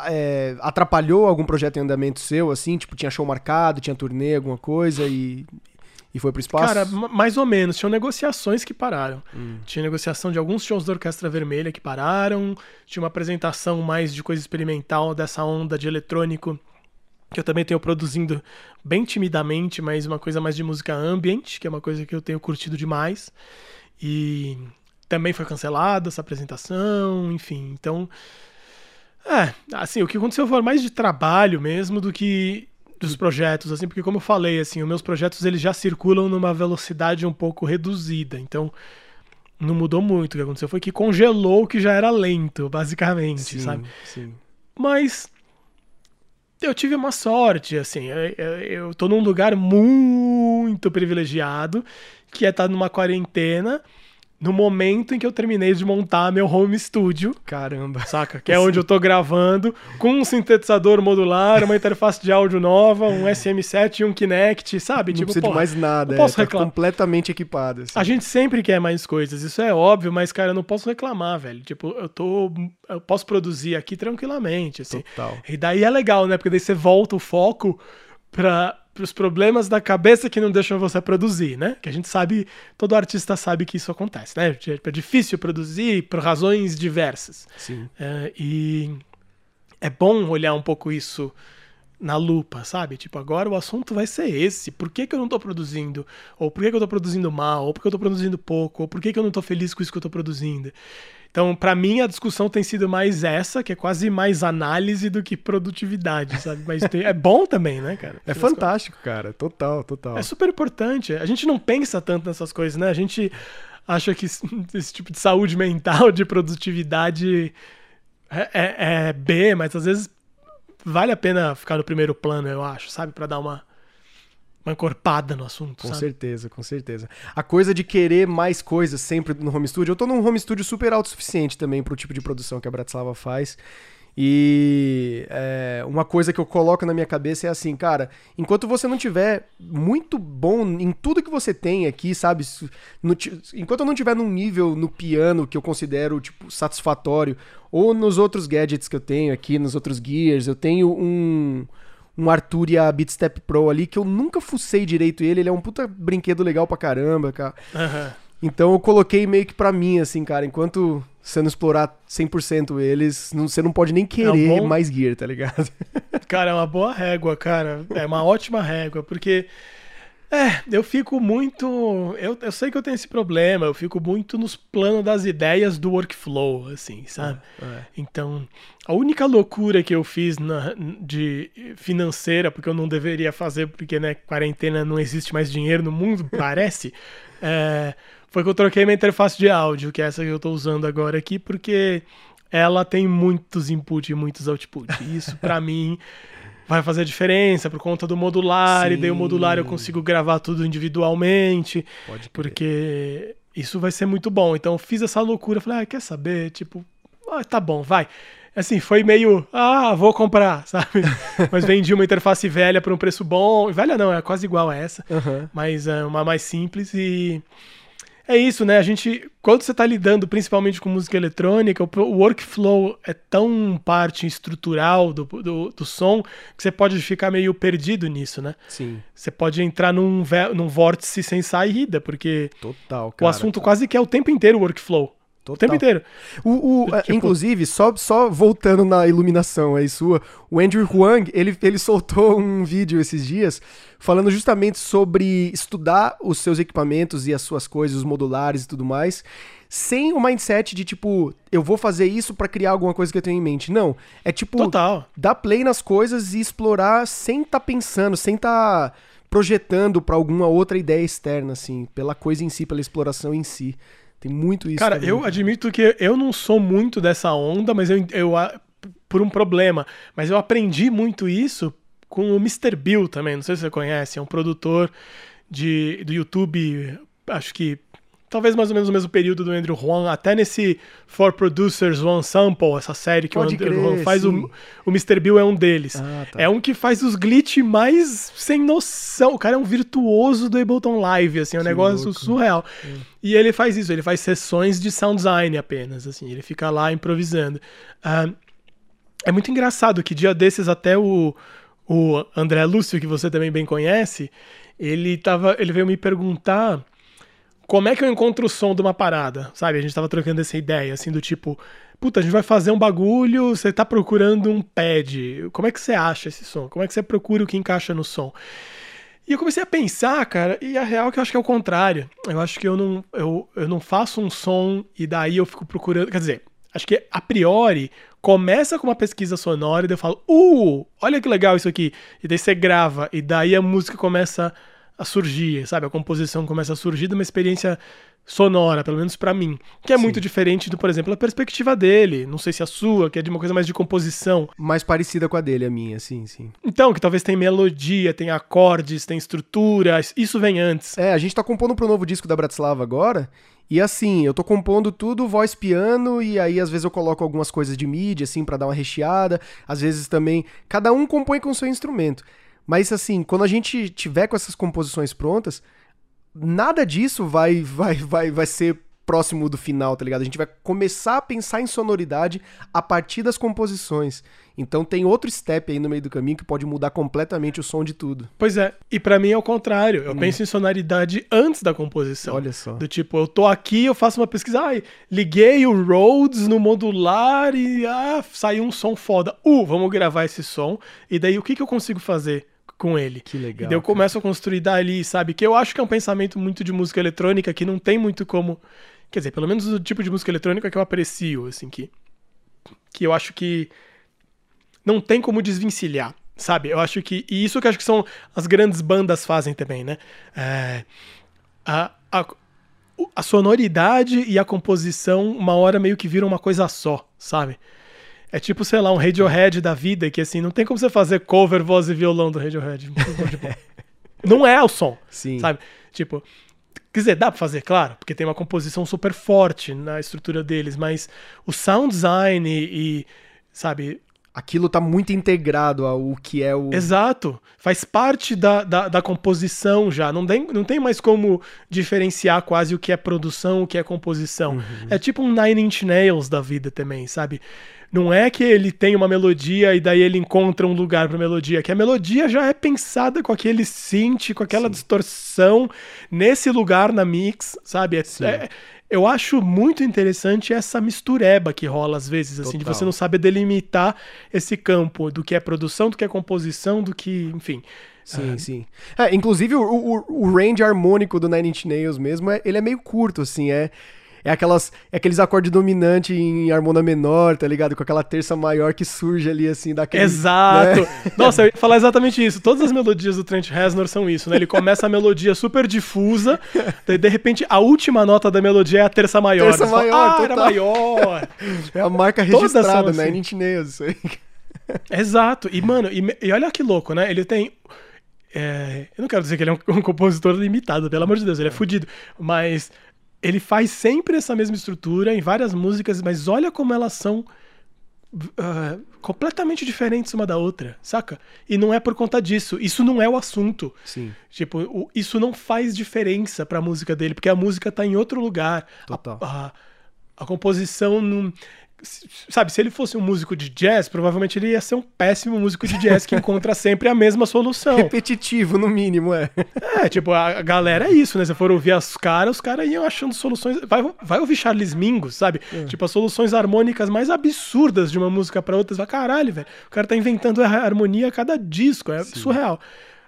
é, atrapalhou algum projeto em andamento seu, assim? Tipo, tinha show marcado, tinha turnê, alguma coisa e, e foi pro espaço? Cara, mais ou menos. Tinham negociações que pararam. Hum. Tinha negociação de alguns shows da Orquestra Vermelha que pararam. Tinha uma apresentação mais de coisa experimental dessa onda de eletrônico que eu também tenho produzindo bem timidamente, mas uma coisa mais de música ambient, que é uma coisa que eu tenho curtido demais. E também foi cancelada essa apresentação, enfim. Então, é, assim, o que aconteceu foi mais de trabalho mesmo do que dos projetos, assim, porque como eu falei, assim, os meus projetos eles já circulam numa velocidade um pouco reduzida. Então, não mudou muito. O que aconteceu foi que congelou o que já era lento, basicamente, sim, sabe? Sim. Mas eu tive uma sorte, assim, eu, eu tô num lugar muito privilegiado, que é estar tá numa quarentena no momento em que eu terminei de montar meu home studio. Caramba. Saca? Que é onde eu tô gravando, com um sintetizador modular, uma interface de áudio nova, um SM7 e um Kinect, sabe? Não tipo, precisa porra, de mais nada, não posso é, tá completamente equipado. Assim. A gente sempre quer mais coisas, isso é óbvio, mas, cara, eu não posso reclamar, velho. Tipo, eu tô. Eu posso produzir aqui tranquilamente, assim. Total. E daí é legal, né? Porque daí você volta o foco pra os problemas da cabeça que não deixam você produzir, né? Que a gente sabe, todo artista sabe que isso acontece, né? É difícil produzir por razões diversas. Sim. É, e é bom olhar um pouco isso na lupa, sabe? Tipo, agora o assunto vai ser esse. Por que, que eu não tô produzindo? Ou por que, que eu tô produzindo mal? Ou por que eu tô produzindo pouco? Ou por que, que eu não tô feliz com isso que eu tô produzindo? Então, para mim, a discussão tem sido mais essa, que é quase mais análise do que produtividade, sabe? Mas tem, é bom também, né, cara? É fantástico, cara. Total, total. É super importante. A gente não pensa tanto nessas coisas, né? A gente acha que esse tipo de saúde mental, de produtividade é, é, é B, mas às vezes vale a pena ficar no primeiro plano, eu acho, sabe? para dar uma uma encorpada no assunto. Com sabe? certeza, com certeza. A coisa de querer mais coisas sempre no home studio. Eu tô num home studio super autossuficiente também pro tipo de produção que a Bratislava faz. E é, uma coisa que eu coloco na minha cabeça é assim, cara, enquanto você não tiver muito bom em tudo que você tem aqui, sabe? No, enquanto eu não tiver num nível no piano que eu considero, tipo, satisfatório, ou nos outros gadgets que eu tenho aqui, nos outros gears, eu tenho um um Arturia Beatstep Pro ali que eu nunca fucei direito ele. Ele é um puta brinquedo legal pra caramba, cara. Uhum. Então eu coloquei meio que pra mim, assim, cara. Enquanto você não explorar 100% eles, não, você não pode nem querer é um bom... mais gear, tá ligado? [laughs] Cara, é uma boa régua, cara. É uma ótima régua, porque é, eu fico muito. Eu, eu sei que eu tenho esse problema, eu fico muito nos planos das ideias do workflow, assim, sabe? É, é. Então, a única loucura que eu fiz na, de financeira, porque eu não deveria fazer, porque, né, quarentena não existe mais dinheiro no mundo, [laughs] parece, é, foi que eu troquei minha interface de áudio, que é essa que eu tô usando agora aqui, porque ela tem muitos input e muitos output. Isso, para [laughs] mim vai fazer a diferença por conta do modular, Sim. e daí o modular eu consigo gravar tudo individualmente. Pode porque isso vai ser muito bom. Então eu fiz essa loucura, falei, ah, quer saber? Tipo, ah, tá bom, vai. Assim, foi meio, ah, vou comprar, [laughs] sabe? mas vendi uma interface velha por um preço bom. Velha não, é quase igual a essa, uhum. mas é uma mais simples e é isso, né? A gente, quando você está lidando principalmente com música eletrônica, o, workflow é tão parte estrutural do, do, do, som que você pode ficar meio perdido nisso, né? Sim. Você pode entrar num, num vórtice sem saída, porque Total, cara. o assunto quase que é o tempo inteiro o workflow. Total. O tempo inteiro. O, o, [laughs] tipo... Inclusive, só, só voltando na iluminação aí sua, o Andrew Huang, ele, ele soltou um vídeo esses dias falando justamente sobre estudar os seus equipamentos e as suas coisas, os modulares e tudo mais, sem o mindset de tipo, eu vou fazer isso para criar alguma coisa que eu tenho em mente. Não. É tipo, Total. dar play nas coisas e explorar sem estar tá pensando, sem estar tá projetando para alguma outra ideia externa, assim, pela coisa em si, pela exploração em si. Tem muito isso. Cara, também. eu admito que eu não sou muito dessa onda, mas eu, eu por um problema. Mas eu aprendi muito isso com o Mr. Bill também, não sei se você conhece, é um produtor de, do YouTube, acho que talvez mais ou menos no mesmo período do Andrew Huang, até nesse For Producers One Sample, essa série que Pode o Andrew Huang faz, o, o Mr. Bill é um deles. Ah, tá. É um que faz os glitch mais sem noção. O cara é um virtuoso do Ableton Live, assim, é um que negócio louco. surreal. É. E ele faz isso, ele faz sessões de sound design apenas, assim, ele fica lá improvisando. É muito engraçado que dia desses até o, o André Lúcio, que você também bem conhece, ele, tava, ele veio me perguntar como é que eu encontro o som de uma parada, sabe? A gente tava trocando essa ideia, assim, do tipo, puta, a gente vai fazer um bagulho, você tá procurando um pad, como é que você acha esse som? Como é que você procura o que encaixa no som? E eu comecei a pensar, cara, e a real é que eu acho que é o contrário. Eu acho que eu não, eu, eu não faço um som e daí eu fico procurando. Quer dizer, acho que a priori começa com uma pesquisa sonora e daí eu falo, uh, olha que legal isso aqui. E daí você grava, e daí a música começa a a surgir, sabe? A composição começa a surgir de uma experiência sonora, pelo menos para mim, que é Sim. muito diferente do, por exemplo, a perspectiva dele, não sei se a sua, que é de uma coisa mais de composição. Mais parecida com a dele, a minha, sim, sim. Então, que talvez tem melodia, tem acordes, tem estrutura, isso vem antes. É, a gente tá compondo pro novo disco da Bratislava agora, e assim, eu tô compondo tudo voz piano e aí às vezes eu coloco algumas coisas de mídia assim para dar uma recheada, às vezes também cada um compõe com o seu instrumento. Mas assim, quando a gente tiver com essas composições prontas, nada disso vai vai vai vai ser próximo do final, tá ligado? A gente vai começar a pensar em sonoridade a partir das composições. Então tem outro step aí no meio do caminho que pode mudar completamente o som de tudo. Pois é, e para mim é o contrário. Eu hum. penso em sonoridade antes da composição. Olha só. Do tipo, eu tô aqui, eu faço uma pesquisa, ai, liguei o Rhodes no modular e ah, saiu um som foda. Uh, vamos gravar esse som. E daí o que que eu consigo fazer? Com ele. Que legal. E daí eu começo a construir dali, sabe? Que eu acho que é um pensamento muito de música eletrônica que não tem muito como. Quer dizer, pelo menos o tipo de música eletrônica que eu aprecio, assim, que. Que eu acho que. Não tem como desvencilhar, sabe? Eu acho que. E isso que eu acho que são as grandes bandas fazem também, né? É, a, a, a sonoridade e a composição, uma hora meio que viram uma coisa só, sabe? É tipo, sei lá, um Radiohead da vida, que assim, não tem como você fazer cover, voz e violão do Radiohead. [laughs] não é o som, Sim. sabe? Tipo, quer dizer, dá pra fazer, claro, porque tem uma composição super forte na estrutura deles, mas o sound design e, e sabe, aquilo tá muito integrado ao que é o. Exato. Faz parte da, da, da, composição já. Não tem, não tem mais como diferenciar quase o que é produção, o que é composição. Uhum. É tipo um Nine Inch Nails da vida também, sabe? Não é que ele tem uma melodia e daí ele encontra um lugar para melodia, que a melodia já é pensada com aquele synth, com aquela Sim. distorção nesse lugar na mix, sabe? É, é, eu acho muito interessante essa mistureba que rola às vezes, assim, Total. de você não saber delimitar esse campo do que é produção, do que é composição, do que, enfim. Sim, sim. É, inclusive o, o, o range harmônico do Nine Inch Nails mesmo, é, ele é meio curto, assim, é é aquelas é aqueles acordes dominantes em harmonia menor, tá ligado? Com aquela terça maior que surge ali assim daquele Exato. Né? [laughs] Nossa, eu ia falar exatamente isso. Todas as melodias do Trent Reznor são isso, né? Ele começa a melodia super difusa, daí de repente a última nota da melodia é a terça maior. Terça maior, fala, ah, era maior. [laughs] É a marca registrada, né? Assim. Nails, isso aí. [laughs] Exato. E mano, e, e olha que louco, né? Ele tem é, eu não quero dizer que ele é um, um compositor limitado, pelo amor de Deus, ele é, é. fodido. Mas ele faz sempre essa mesma estrutura em várias músicas, mas olha como elas são uh, completamente diferentes uma da outra, saca? E não é por conta disso. Isso não é o assunto. Sim. Tipo, o, isso não faz diferença pra música dele, porque a música tá em outro lugar. Total. A, a, a composição não sabe, se ele fosse um músico de jazz, provavelmente ele ia ser um péssimo músico de jazz que encontra [laughs] sempre a mesma solução. Repetitivo, no mínimo, é. É, tipo, a galera é isso, né? Se for ouvir as caras, os caras iam achando soluções. Vai, vai ouvir Charles Mingus, sabe? É. Tipo, as soluções harmônicas mais absurdas de uma música para outra. Você vai, caralho, velho. O cara tá inventando a harmonia a cada disco, é Sim. surreal.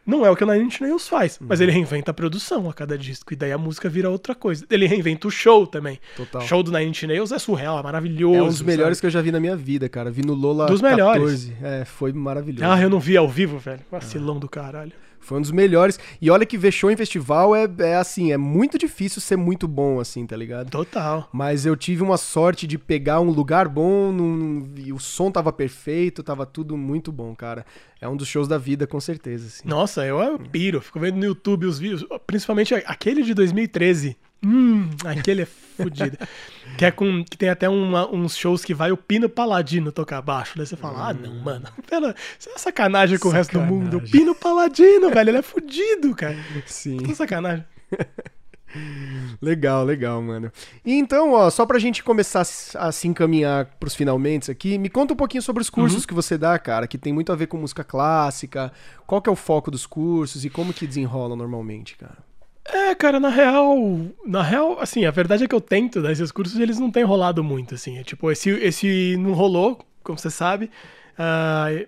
Não é o que o Nine Inch Nails faz, mas ele reinventa a produção a cada disco, e daí a música vira outra coisa. Ele reinventa o show também. Total. Show do Nine Inch Nails é surreal, é maravilhoso. É um dos melhores sabe? que eu já vi na minha vida, cara. Vi no Lola dos 14. melhores. É, foi maravilhoso. Ah, eu não vi ao vivo, velho. Vacilão ah. do caralho. Foi um dos melhores. E olha que ver show em festival é, é assim, é muito difícil ser muito bom, assim, tá ligado? Total. Mas eu tive uma sorte de pegar um lugar bom num, e o som tava perfeito, tava tudo muito bom, cara. É um dos shows da vida, com certeza. Assim. Nossa, eu, eu piro. Fico vendo no YouTube os vídeos, principalmente aquele de 2013. Hum, aquele é fodido. [laughs] que, é com, que tem até uma, uns shows que vai o Pino Paladino tocar baixo. Daí você fala, ah, não, hum. mano. Pela, isso é sacanagem com sacanagem. o resto do mundo. O Pino Paladino, velho, ele é fodido, cara. Sim. Puta sacanagem. [laughs] legal, legal, mano. E então, ó, só pra gente começar a se encaminhar pros finalmente aqui, me conta um pouquinho sobre os cursos uhum. que você dá, cara, que tem muito a ver com música clássica. Qual que é o foco dos cursos e como que desenrola normalmente, cara? É, cara, na real, na real, assim, a verdade é que eu tento dar esses cursos e eles não têm rolado muito, assim. É, tipo, esse, esse não rolou, como você sabe. Uh,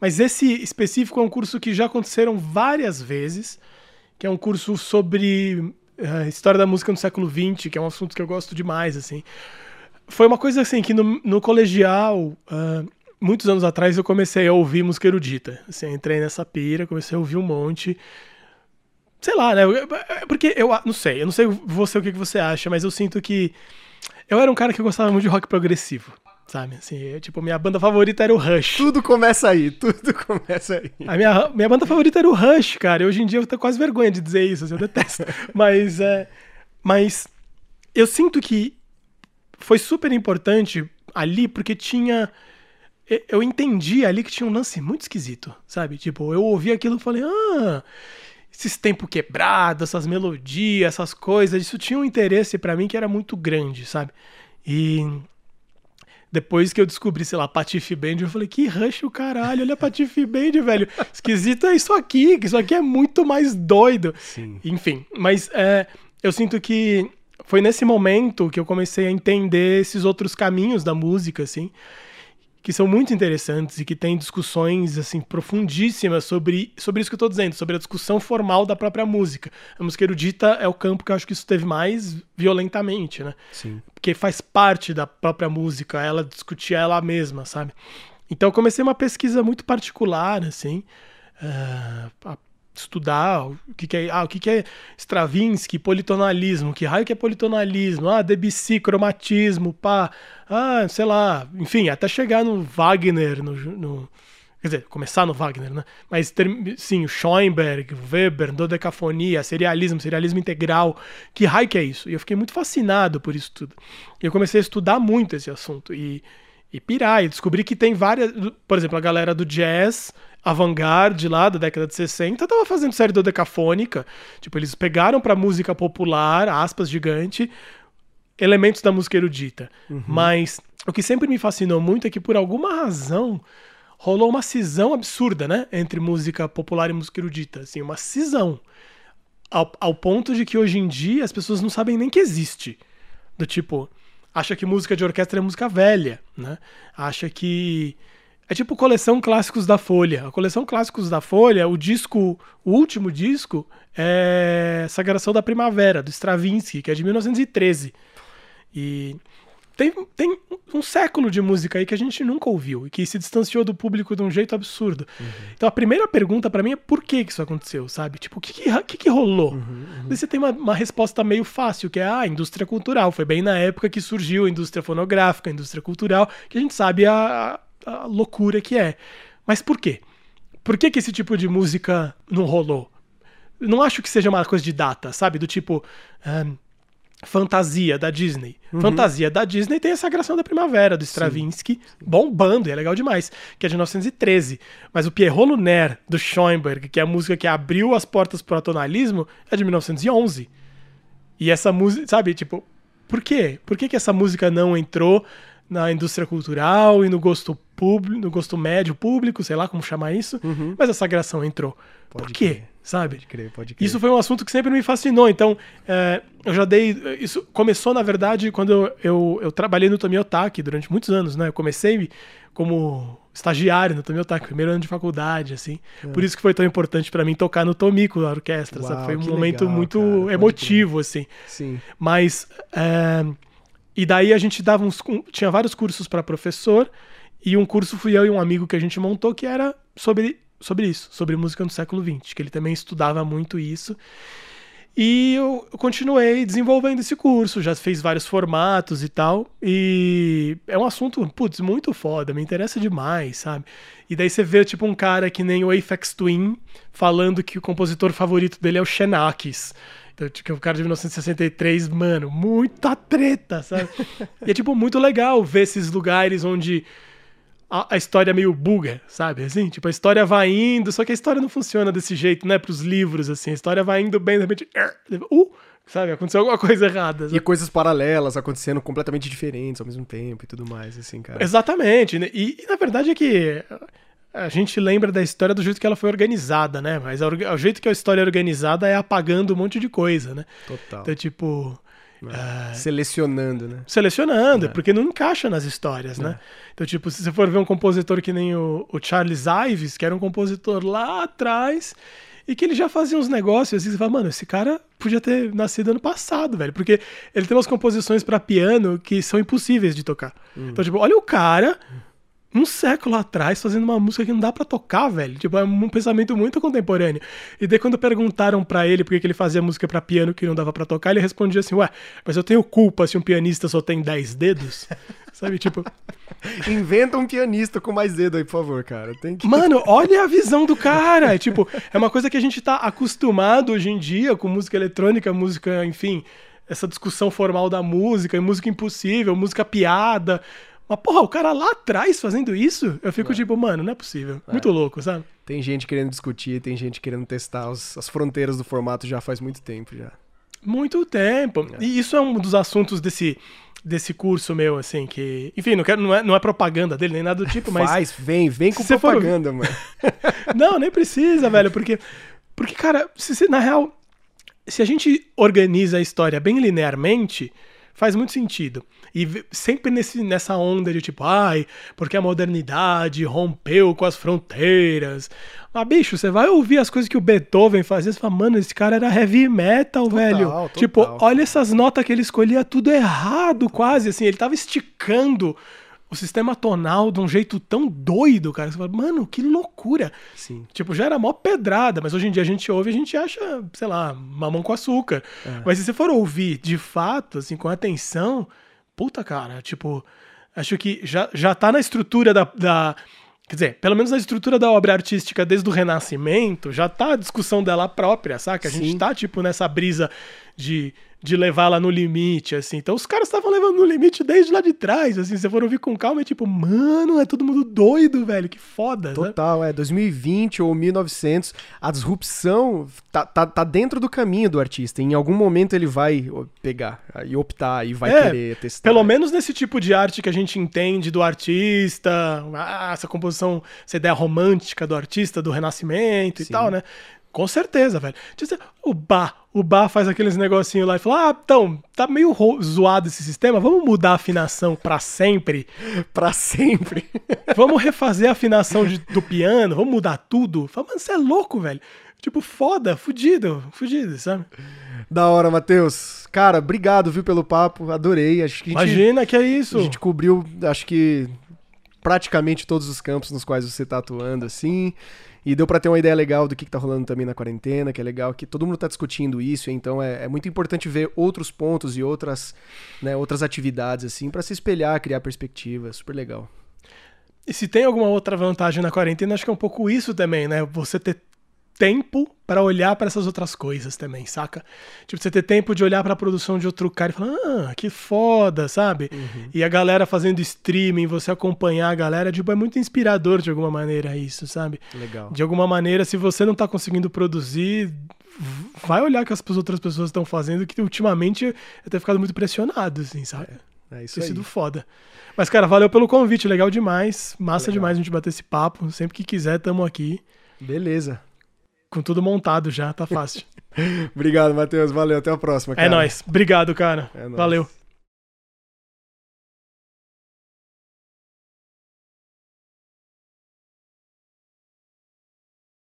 mas esse específico é um curso que já aconteceram várias vezes, que é um curso sobre uh, história da música no século XX, que é um assunto que eu gosto demais, assim. Foi uma coisa assim que no, no colegial, uh, muitos anos atrás, eu comecei a ouvir música erudita. Assim, entrei nessa pira, comecei a ouvir um monte. Sei lá, né? Porque eu não sei, eu não sei você o que você acha, mas eu sinto que eu era um cara que gostava muito de rock progressivo. Sabe, assim, eu, tipo, minha banda favorita era o Rush. Tudo começa aí, tudo começa aí. A minha, minha banda favorita era o Rush, cara. E hoje em dia eu tenho quase vergonha de dizer isso, assim, eu detesto. [laughs] mas, é, mas eu sinto que foi super importante ali porque tinha. Eu entendi ali que tinha um lance muito esquisito, sabe? Tipo, eu ouvi aquilo e falei, ah, esses tempos quebrados, essas melodias, essas coisas, isso tinha um interesse para mim que era muito grande, sabe? E depois que eu descobri, sei lá, Patife Band, eu falei, que rush o caralho, olha Patife Band, velho. Esquisito é isso aqui, que isso aqui é muito mais doido. Sim. Enfim, mas é, eu sinto que foi nesse momento que eu comecei a entender esses outros caminhos da música, assim que são muito interessantes e que têm discussões assim profundíssimas sobre, sobre isso que eu estou dizendo, sobre a discussão formal da própria música. A música erudita é o campo que eu acho que isso teve mais violentamente, né? Sim. Porque faz parte da própria música, ela discutir ela mesma, sabe? Então eu comecei uma pesquisa muito particular, assim, uh, estudar o que, que é, ah, o que, que é Stravinsky, politonalismo, que raio que é politonalismo, ah, Debussy, cromatismo, pá, ah, sei lá, enfim, até chegar no Wagner, no, no quer dizer, começar no Wagner, né? Mas sim, Schoenberg, Weber, dodecafonia, serialismo, serialismo integral, que raio que é isso? E eu fiquei muito fascinado por isso tudo. Eu comecei a estudar muito esse assunto e e pirar, e descobri que tem várias, por exemplo, a galera do jazz avant-garde lá da década de 60 tava fazendo série dodecafônica. Tipo, eles pegaram pra música popular, aspas gigante, elementos da música erudita. Uhum. Mas o que sempre me fascinou muito é que por alguma razão rolou uma cisão absurda, né, entre música popular e música erudita, assim, uma cisão. Ao, ao ponto de que hoje em dia as pessoas não sabem nem que existe. Do tipo, acha que música de orquestra é música velha, né? Acha que é tipo coleção clássicos da Folha. A coleção clássicos da Folha, o disco, o último disco é Sagração da Primavera, do Stravinsky, que é de 1913. E tem, tem um século de música aí que a gente nunca ouviu e que se distanciou do público de um jeito absurdo. Uhum. Então a primeira pergunta para mim é por que, que isso aconteceu, sabe? Tipo, o que, que, que, que rolou? Uhum, uhum. Você tem uma, uma, resposta meio fácil, que é ah, a indústria cultural. Foi bem na época que surgiu a indústria fonográfica, a indústria cultural, que a gente sabe a, a loucura que é. Mas por quê? Por que, que esse tipo de música não rolou? Não acho que seja uma coisa de data, sabe? Do tipo. Um, fantasia da Disney. Uhum. Fantasia da Disney tem a Sagração da Primavera, do Stravinsky, Sim. bombando, e é legal demais, que é de 1913. Mas o Pierrot Lunaire, do Schoenberg, que é a música que abriu as portas pro atonalismo, é de 1911. E essa música, sabe, tipo, por quê? Por que, que essa música não entrou na indústria cultural e no gosto público, no gosto médio público, sei lá como chamar isso, uhum. mas a sagração entrou. Pode Por quê? Crer. Sabe? Pode crer, pode crer. Isso foi um assunto que sempre me fascinou. Então, é, eu já dei. Isso começou, na verdade, quando eu, eu, eu trabalhei no Tomiotaki durante muitos anos, né? Eu comecei como estagiário no Tomiotaki, primeiro ano de faculdade, assim. É. Por isso que foi tão importante para mim tocar no Tomico, na orquestra. Uau, Foi um momento legal, muito cara, emotivo, assim. Sim. Mas. É, e daí a gente dava uns. Tinha vários cursos para professor, e um curso fui eu e um amigo que a gente montou que era sobre sobre isso, sobre música no século XX, que ele também estudava muito isso. E eu, continuei desenvolvendo esse curso, já fez vários formatos e tal. E é um assunto, putz, muito foda, me interessa demais, sabe? E daí você vê, tipo, um cara que nem o Aphex Twin falando que o compositor favorito dele é o Xenakis. Tipo, o cara de 1963, mano, muita treta, sabe? [laughs] e é, tipo, muito legal ver esses lugares onde a, a, história meio buga, sabe? Assim, tipo, a história vai indo, só que a história não funciona desse jeito, né? Pros livros, assim, a história vai indo bem, de repente, uh, sabe? Aconteceu alguma coisa errada. Sabe? E coisas paralelas acontecendo completamente diferentes ao mesmo tempo e tudo mais, assim, cara. Exatamente. Né? E, e na verdade é que a gente lembra da história do jeito que ela foi organizada, né? Mas o jeito que a história é organizada é apagando um monte de coisa, né? Total. Então, tipo, é. Selecionando, né? Selecionando, é. porque não encaixa nas histórias, né? É. Então, tipo, se você for ver um compositor que nem o, o, Charles Ives, que era um compositor lá atrás, e que ele já fazia uns negócios assim, você fala, mano, esse cara podia ter nascido ano passado, velho, porque ele tem umas composições para piano que são impossíveis de tocar. Hum. Então, tipo, olha o cara um século atrás fazendo uma música que não dá para tocar, velho. Tipo, é um pensamento muito contemporâneo. E daí quando perguntaram para ele por que ele fazia música para piano que não dava para tocar, ele respondia assim: "Ué, mas eu tenho culpa se um pianista só tem 10 dedos?" [laughs] Sabe, tipo, [laughs] inventa um pianista com mais dedo aí, por favor, cara. Tem que Mano, [laughs] olha a visão do cara. É, tipo, é uma coisa que a gente tá acostumado hoje em dia com música eletrônica, música, enfim, essa discussão formal da música, música impossível, música piada, mas, porra, o cara lá atrás fazendo isso, eu fico tipo, mano, não é possível. É. Muito louco, sabe? Tem gente querendo discutir, tem gente querendo testar os, as fronteiras do formato já faz muito tempo já. Muito tempo. É. E isso é um dos assuntos desse, desse curso meu, assim, que. Enfim, não, quero, não, é, não é propaganda dele, nem nada do tipo, mas. Faz, vem, vem com [laughs] propaganda, for... mano. [laughs] não, nem precisa, velho, porque. Porque, cara, se, se, na real, se a gente organiza a história bem linearmente, faz muito sentido. E sempre nesse, nessa onda de tipo, ai, porque a modernidade rompeu com as fronteiras. Mas, bicho, você vai ouvir as coisas que o Beethoven fazia, você fala, mano, esse cara era heavy metal, total, velho. Total. Tipo, olha essas notas que ele escolhia tudo errado, quase, assim, ele tava esticando o sistema tonal de um jeito tão doido, cara. Você fala, mano, que loucura. Sim. Tipo, já era mó pedrada, mas hoje em dia a gente ouve e a gente acha, sei lá, mamão com açúcar. É. Mas se você for ouvir de fato, assim, com atenção, puta, cara, tipo, acho que já, já tá na estrutura da, da. Quer dizer, pelo menos na estrutura da obra artística desde o Renascimento, já tá a discussão dela própria, saca? A Sim. gente tá, tipo, nessa brisa de de levar lá no limite, assim. Então os caras estavam levando no limite desde lá de trás, assim. Se for ouvir com calma, é tipo, mano, é todo mundo doido, velho, que foda. Total, né? é. 2020 ou 1900, a disrupção tá, tá, tá, dentro do caminho do artista. Em algum momento ele vai pegar e optar e vai é, querer testar. Pelo menos nesse tipo de arte que a gente entende do artista, ah, essa composição, essa ideia romântica do artista, do renascimento Sim. e tal, né? Com certeza, velho. O Bar, o Bar faz aqueles negocinhos lá e fala: Ah, então, tá meio zoado esse sistema, vamos mudar a afinação para sempre. [laughs] para sempre. [laughs] vamos refazer a afinação de, do piano, vamos mudar tudo. Fala, mano, você é louco, velho. Tipo, foda, fudido, fudido, sabe? Da hora, Matheus. Cara, obrigado, viu, pelo papo. Adorei. Acho que Imagina que é isso. A gente cobriu, acho que praticamente todos os campos nos quais você tá atuando, assim. E deu para ter uma ideia legal do que, que tá rolando também na quarentena, que é legal que todo mundo tá discutindo isso, então é, é muito importante ver outros pontos e outras, né, outras atividades, assim, para se espelhar, criar perspectiva. Super legal. E se tem alguma outra vantagem na quarentena, acho que é um pouco isso também, né? Você ter tempo para olhar para essas outras coisas também, saca? Tipo, você ter tempo de olhar para a produção de outro cara e falar, ah, que foda, sabe? Uhum. E a galera fazendo streaming, você acompanhar a galera, tipo, é muito inspirador de alguma maneira isso, sabe? Legal. De alguma maneira, se você não tá conseguindo produzir, vai olhar que as outras pessoas estão fazendo, que ultimamente eu tenho ficado muito pressionado, assim, sabe? É, é isso Tem aí. sido foda. Mas, cara, valeu pelo convite, legal demais. Massa legal. demais a gente bater esse papo. Sempre que quiser, tamo aqui. Beleza com tudo montado já, tá fácil. [laughs] Obrigado, Matheus. Valeu, até a próxima. É cara. É nóis. Obrigado, cara. É nóis. Valeu.